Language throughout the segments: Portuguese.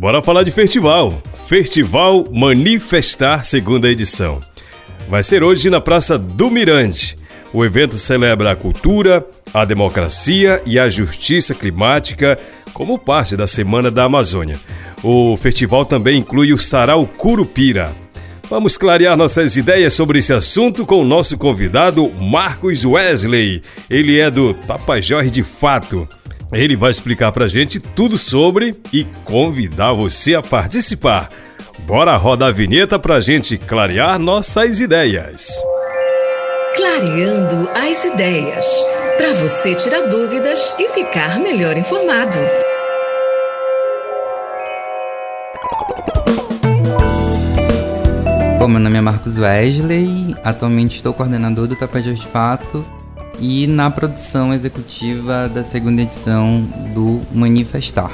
Bora falar de festival. Festival Manifestar, segunda edição. Vai ser hoje na Praça do Mirante. O evento celebra a cultura, a democracia e a justiça climática como parte da Semana da Amazônia. O festival também inclui o Sarau Curupira. Vamos clarear nossas ideias sobre esse assunto com o nosso convidado Marcos Wesley. Ele é do Tapajós de Fato. Ele vai explicar pra gente tudo sobre e convidar você a participar. Bora rodar a vinheta pra gente clarear nossas ideias. Clareando as ideias. Para você tirar dúvidas e ficar melhor informado. Bom, meu nome é Marcos Wesley, atualmente estou coordenador do Tapajós de Fato e na produção executiva da segunda edição do Manifestar.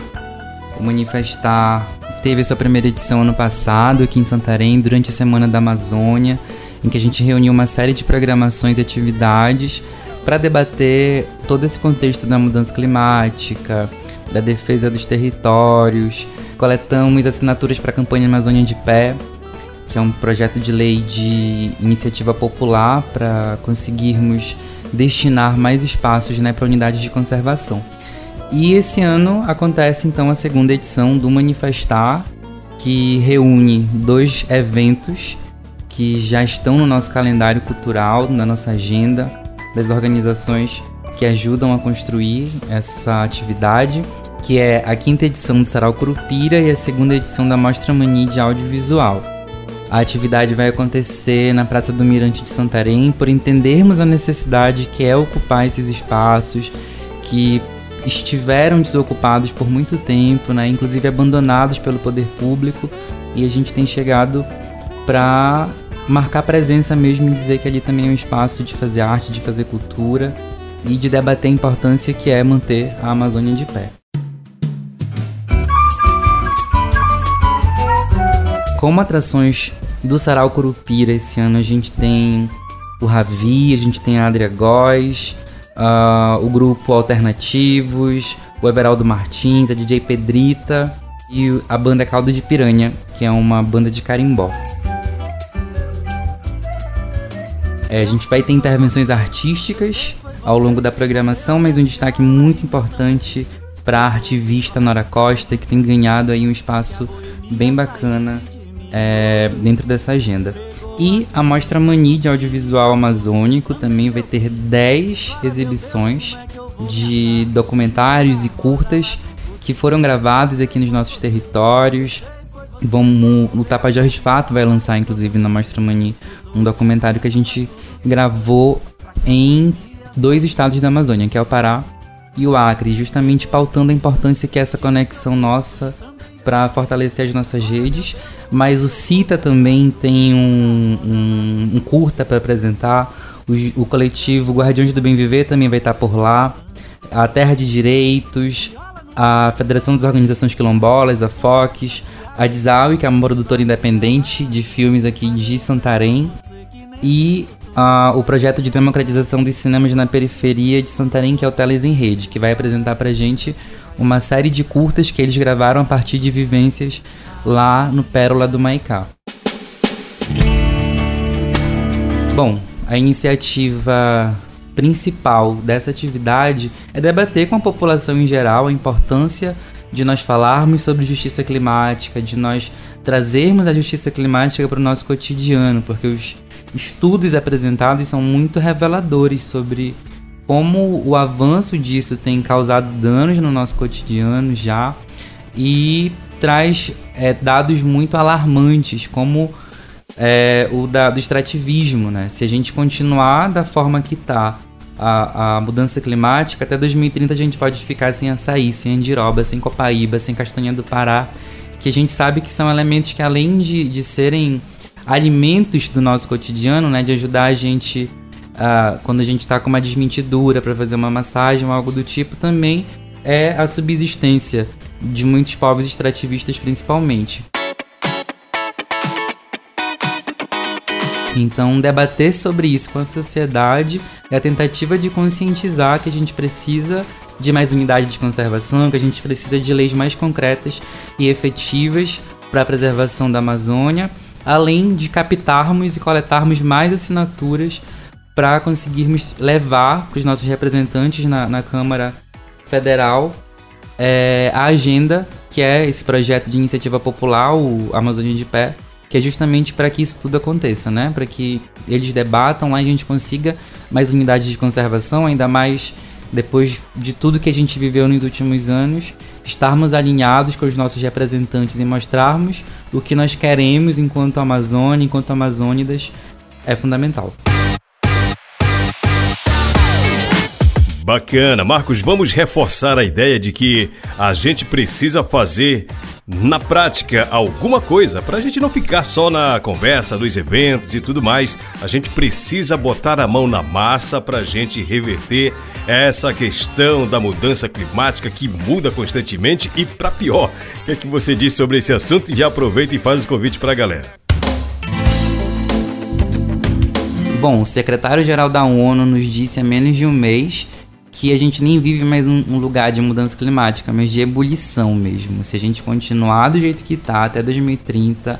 O Manifestar teve sua primeira edição ano passado aqui em Santarém, durante a Semana da Amazônia, em que a gente reuniu uma série de programações e atividades para debater todo esse contexto da mudança climática, da defesa dos territórios. Coletamos assinaturas para a campanha Amazônia de Pé, que é um projeto de lei de iniciativa popular para conseguirmos destinar mais espaços né, para unidades de conservação. E esse ano acontece então a segunda edição do Manifestar, que reúne dois eventos que já estão no nosso calendário cultural, na nossa agenda, das organizações que ajudam a construir essa atividade, que é a quinta edição do Sarau Curupira e a segunda edição da Mostra Mani de Audiovisual. A atividade vai acontecer na Praça do Mirante de Santarém por entendermos a necessidade que é ocupar esses espaços que estiveram desocupados por muito tempo, né, inclusive abandonados pelo poder público, e a gente tem chegado para marcar presença mesmo e dizer que ali também é um espaço de fazer arte, de fazer cultura e de debater a importância que é manter a Amazônia de pé. Como atrações do Sarau Curupira esse ano a gente tem o Ravi, a gente tem a Adria Góes, uh, o grupo Alternativos, o Everaldo Martins, a DJ Pedrita e a banda Caldo de Piranha, que é uma banda de carimbó. É, a gente vai ter intervenções artísticas ao longo da programação, mas um destaque muito importante para a artivista Nora Costa, que tem ganhado aí um espaço bem bacana é, dentro dessa agenda. E a Mostra Mani de Audiovisual Amazônico também vai ter 10 exibições de documentários e curtas que foram gravados aqui nos nossos territórios. Vamos, o Tapajós de Fato vai lançar, inclusive, na Mostra Mani, um documentário que a gente gravou em dois estados da Amazônia, que é o Pará e o Acre, justamente pautando a importância que essa conexão nossa para fortalecer as nossas redes. Mas o CITA também tem um, um, um curta para apresentar. O, o, coletivo Guardiões do Bem Viver também vai estar por lá. A Terra de Direitos, a Federação das Organizações Quilombolas, a FOCS, a Dizaui, que é uma produtora independente de filmes aqui de Santarém, e uh, o projeto de democratização dos cinemas na periferia de Santarém, que é o Teles em Rede, que vai apresentar pra gente uma série de curtas que eles gravaram a partir de vivências lá no Pérola do Maicá. Bom, a iniciativa principal dessa atividade é debater com a população em geral a importância de nós falarmos sobre justiça climática, de nós trazermos a justiça climática para o nosso cotidiano, porque os estudos apresentados são muito reveladores sobre como o avanço disso tem causado danos no nosso cotidiano já e traz é, dados muito alarmantes, como é, o da, do extrativismo. Né? Se a gente continuar da forma que está a, a, mudança climática, até 2030 a gente pode ficar sem açaí, sem andiroba, sem copaíba, sem castanha do Pará, que a gente sabe que são elementos que além de, de serem alimentos do nosso cotidiano, né, de ajudar a gente uh, quando a gente está com uma desmentidura para fazer uma massagem ou algo do tipo, também é a subsistência de muitos povos extrativistas principalmente. Então, debater sobre isso com a sociedade é a tentativa de conscientizar que a gente precisa de mais unidade de conservação, que a gente precisa de leis mais concretas e efetivas para a preservação da Amazônia, além de captarmos e coletarmos mais assinaturas para conseguirmos levar para os nossos representantes na, na Câmara Federal é, a agenda, que é esse projeto de iniciativa popular, o Amazônia de Pé, que é justamente para que isso tudo aconteça, né? Para que eles debatam lá e a gente consiga mais unidades de conservação, ainda mais depois de tudo que a gente viveu nos últimos anos, estarmos alinhados com os nossos representantes e mostrarmos o que nós queremos enquanto Amazônia, enquanto Amazônidas, é fundamental. Bacana. Marcos, vamos reforçar a ideia de que a gente precisa fazer na prática alguma coisa para a gente não ficar só na conversa, nos eventos e tudo mais. A gente precisa botar a mão na massa para a gente reverter essa questão da mudança climática que muda constantemente e para pior. O que é que você diz sobre esse assunto? E já aproveita e faz o convite para a galera. Bom, o secretário-geral da ONU nos disse há menos de um mês que a gente nem vive mais um, um, lugar de mudança climática, mas de ebulição mesmo. Se a gente continuar do jeito que está até 2030,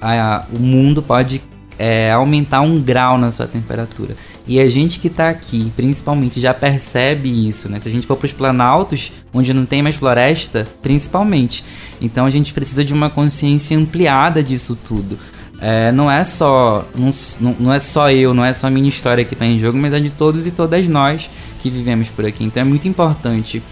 a, a, o mundo pode é, aumentar um grau na sua temperatura. E a gente que está aqui, principalmente, já percebe isso, né? Se a gente for para os planaltos, onde não tem mais floresta, principalmente. Então a gente precisa de uma consciência ampliada disso tudo. É, não é só não, não é só eu, não é só a minha história que está em jogo, mas é de todos e todas nós que vivemos por aqui. Então é muito importante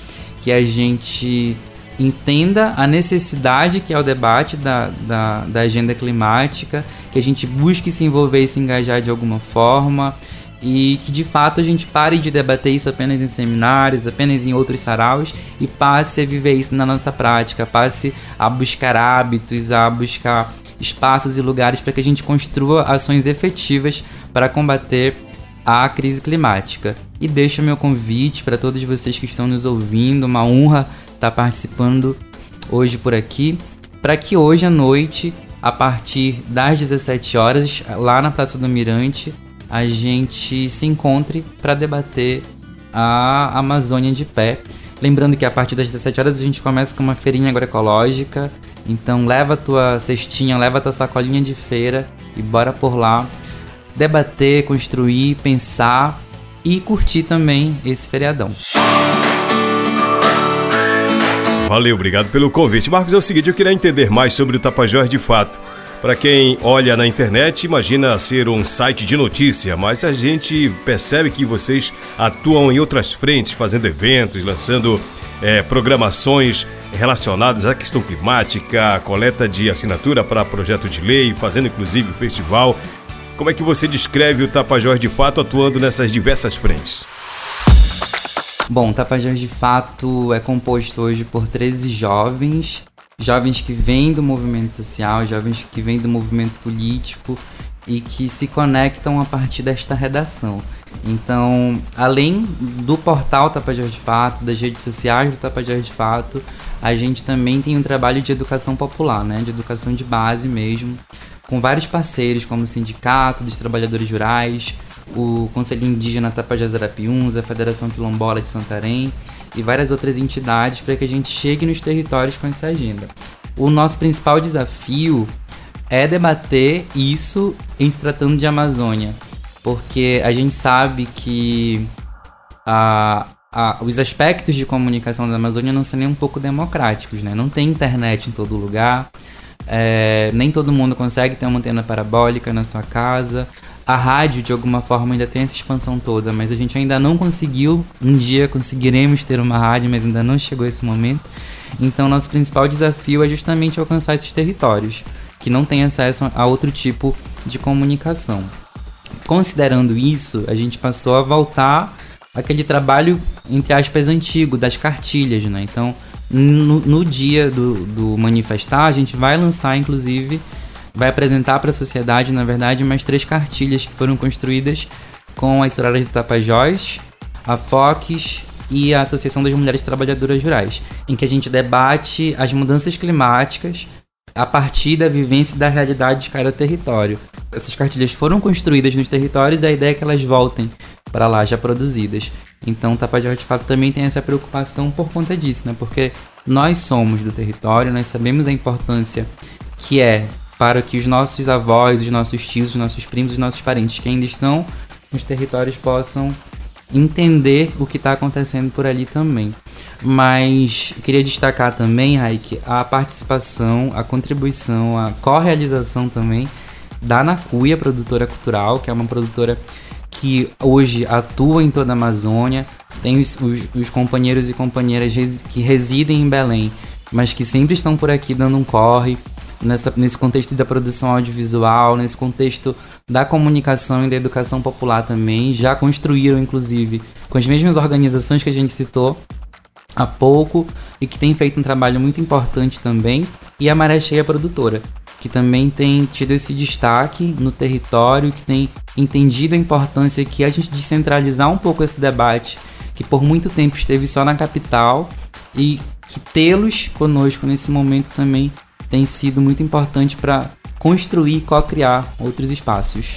que a gente entenda a necessidade que é o debate da, da, da agenda climática, que a gente busque se envolver e se engajar de alguma forma e que de fato a gente pare de debater isso apenas em seminários, apenas em outros saraus e passe a viver isso na nossa prática, passe a buscar hábitos, a buscar espaços e lugares para que a gente construa ações efetivas para combater a crise climática. E deixo meu convite para todos vocês que estão nos ouvindo, uma honra estar participando hoje por aqui, para que hoje à noite, a partir das 17 horas, lá na Praça do Mirante, a gente se encontre para debater a Amazônia de pé. Lembrando que a partir das 17 horas a gente começa com uma feirinha agroecológica. Então leva tua cestinha, leva tua sacolinha de feira e bora por lá debater, construir, pensar e curtir também esse feriadão. Valeu, obrigado pelo convite. Marcos, é o seguinte, eu queria entender mais sobre o Tapajós de fato. Para quem olha na internet, imagina ser um site de notícia, mas a gente percebe que vocês atuam em outras frentes, fazendo eventos, lançando é, programações relacionadas à questão climática, coleta de assinatura para projeto de lei, fazendo inclusive o festival. Como é que você descreve o Tapajós de Fato atuando nessas diversas frentes? Bom, o Tapajós de Fato é composto hoje por 13 jovens, jovens que vêm do movimento social, jovens que vêm do movimento político e que se conectam a partir desta redação. Então, além do portal Tapajós de Fato, das redes sociais do Tapajós de Fato, a gente também tem um trabalho de educação popular, né? de educação de base mesmo, com vários parceiros, como o Sindicato dos Trabalhadores Rurais, o Conselho Indígena Tapajós Arapiuns, a Federação Quilombola de Santarém e várias outras entidades para que a gente chegue nos territórios com essa agenda. O nosso principal desafio é debater isso em se tratando de Amazônia, porque a gente sabe que a, a, os aspectos de comunicação da Amazônia não são nem um pouco democráticos, né? Não tem internet em todo lugar, é, nem todo mundo consegue ter uma antena parabólica na sua casa. A rádio, de alguma forma, ainda tem essa expansão toda, mas a gente ainda não conseguiu. Um dia conseguiremos ter uma rádio, mas ainda não chegou esse momento. Então, nosso principal desafio é justamente alcançar esses territórios que não têm acesso a outro tipo de comunicação. Considerando isso, a gente passou a voltar aquele trabalho, entre aspas, antigo, das cartilhas, né? Então, no, no dia do, do manifestar, a gente vai lançar, inclusive, vai apresentar para a sociedade, na verdade, mais três cartilhas que foram construídas com a História de Tapajós, a FOCS e a Associação das Mulheres Trabalhadoras Rurais, em que a gente debate as mudanças climáticas a partir da vivência e da realidade de cada território. Essas cartilhas foram construídas nos territórios e a ideia é que elas voltem para lá já produzidas. Então, Tapajós de fato também tem essa preocupação por conta disso, né? Porque nós somos do território, nós sabemos a importância que é para que os nossos avós, os nossos tios, os nossos primos, os nossos parentes que ainda estão nos territórios possam entender o que está acontecendo por ali também. Mas queria destacar também, Raik, a participação, a contribuição, a co-realização também da Nacuia, produtora cultural, que é uma produtora que hoje atua em toda a Amazônia, tem os, os, os companheiros e companheiras que residem em Belém, mas que sempre estão por aqui dando um corre, nessa, nesse contexto da produção audiovisual, nesse contexto da comunicação e da educação popular também, já construíram, inclusive, com as mesmas organizações que a gente citou há pouco e que tem feito um trabalho muito importante também, e a Maré Cheia Produtora, que também tem tido esse destaque no território, que tem entendido a importância que a gente descentralizar um pouco esse debate, que por muito tempo esteve só na capital, e que tê-los conosco nesse momento também tem sido muito importante para construir e co-criar outros espaços.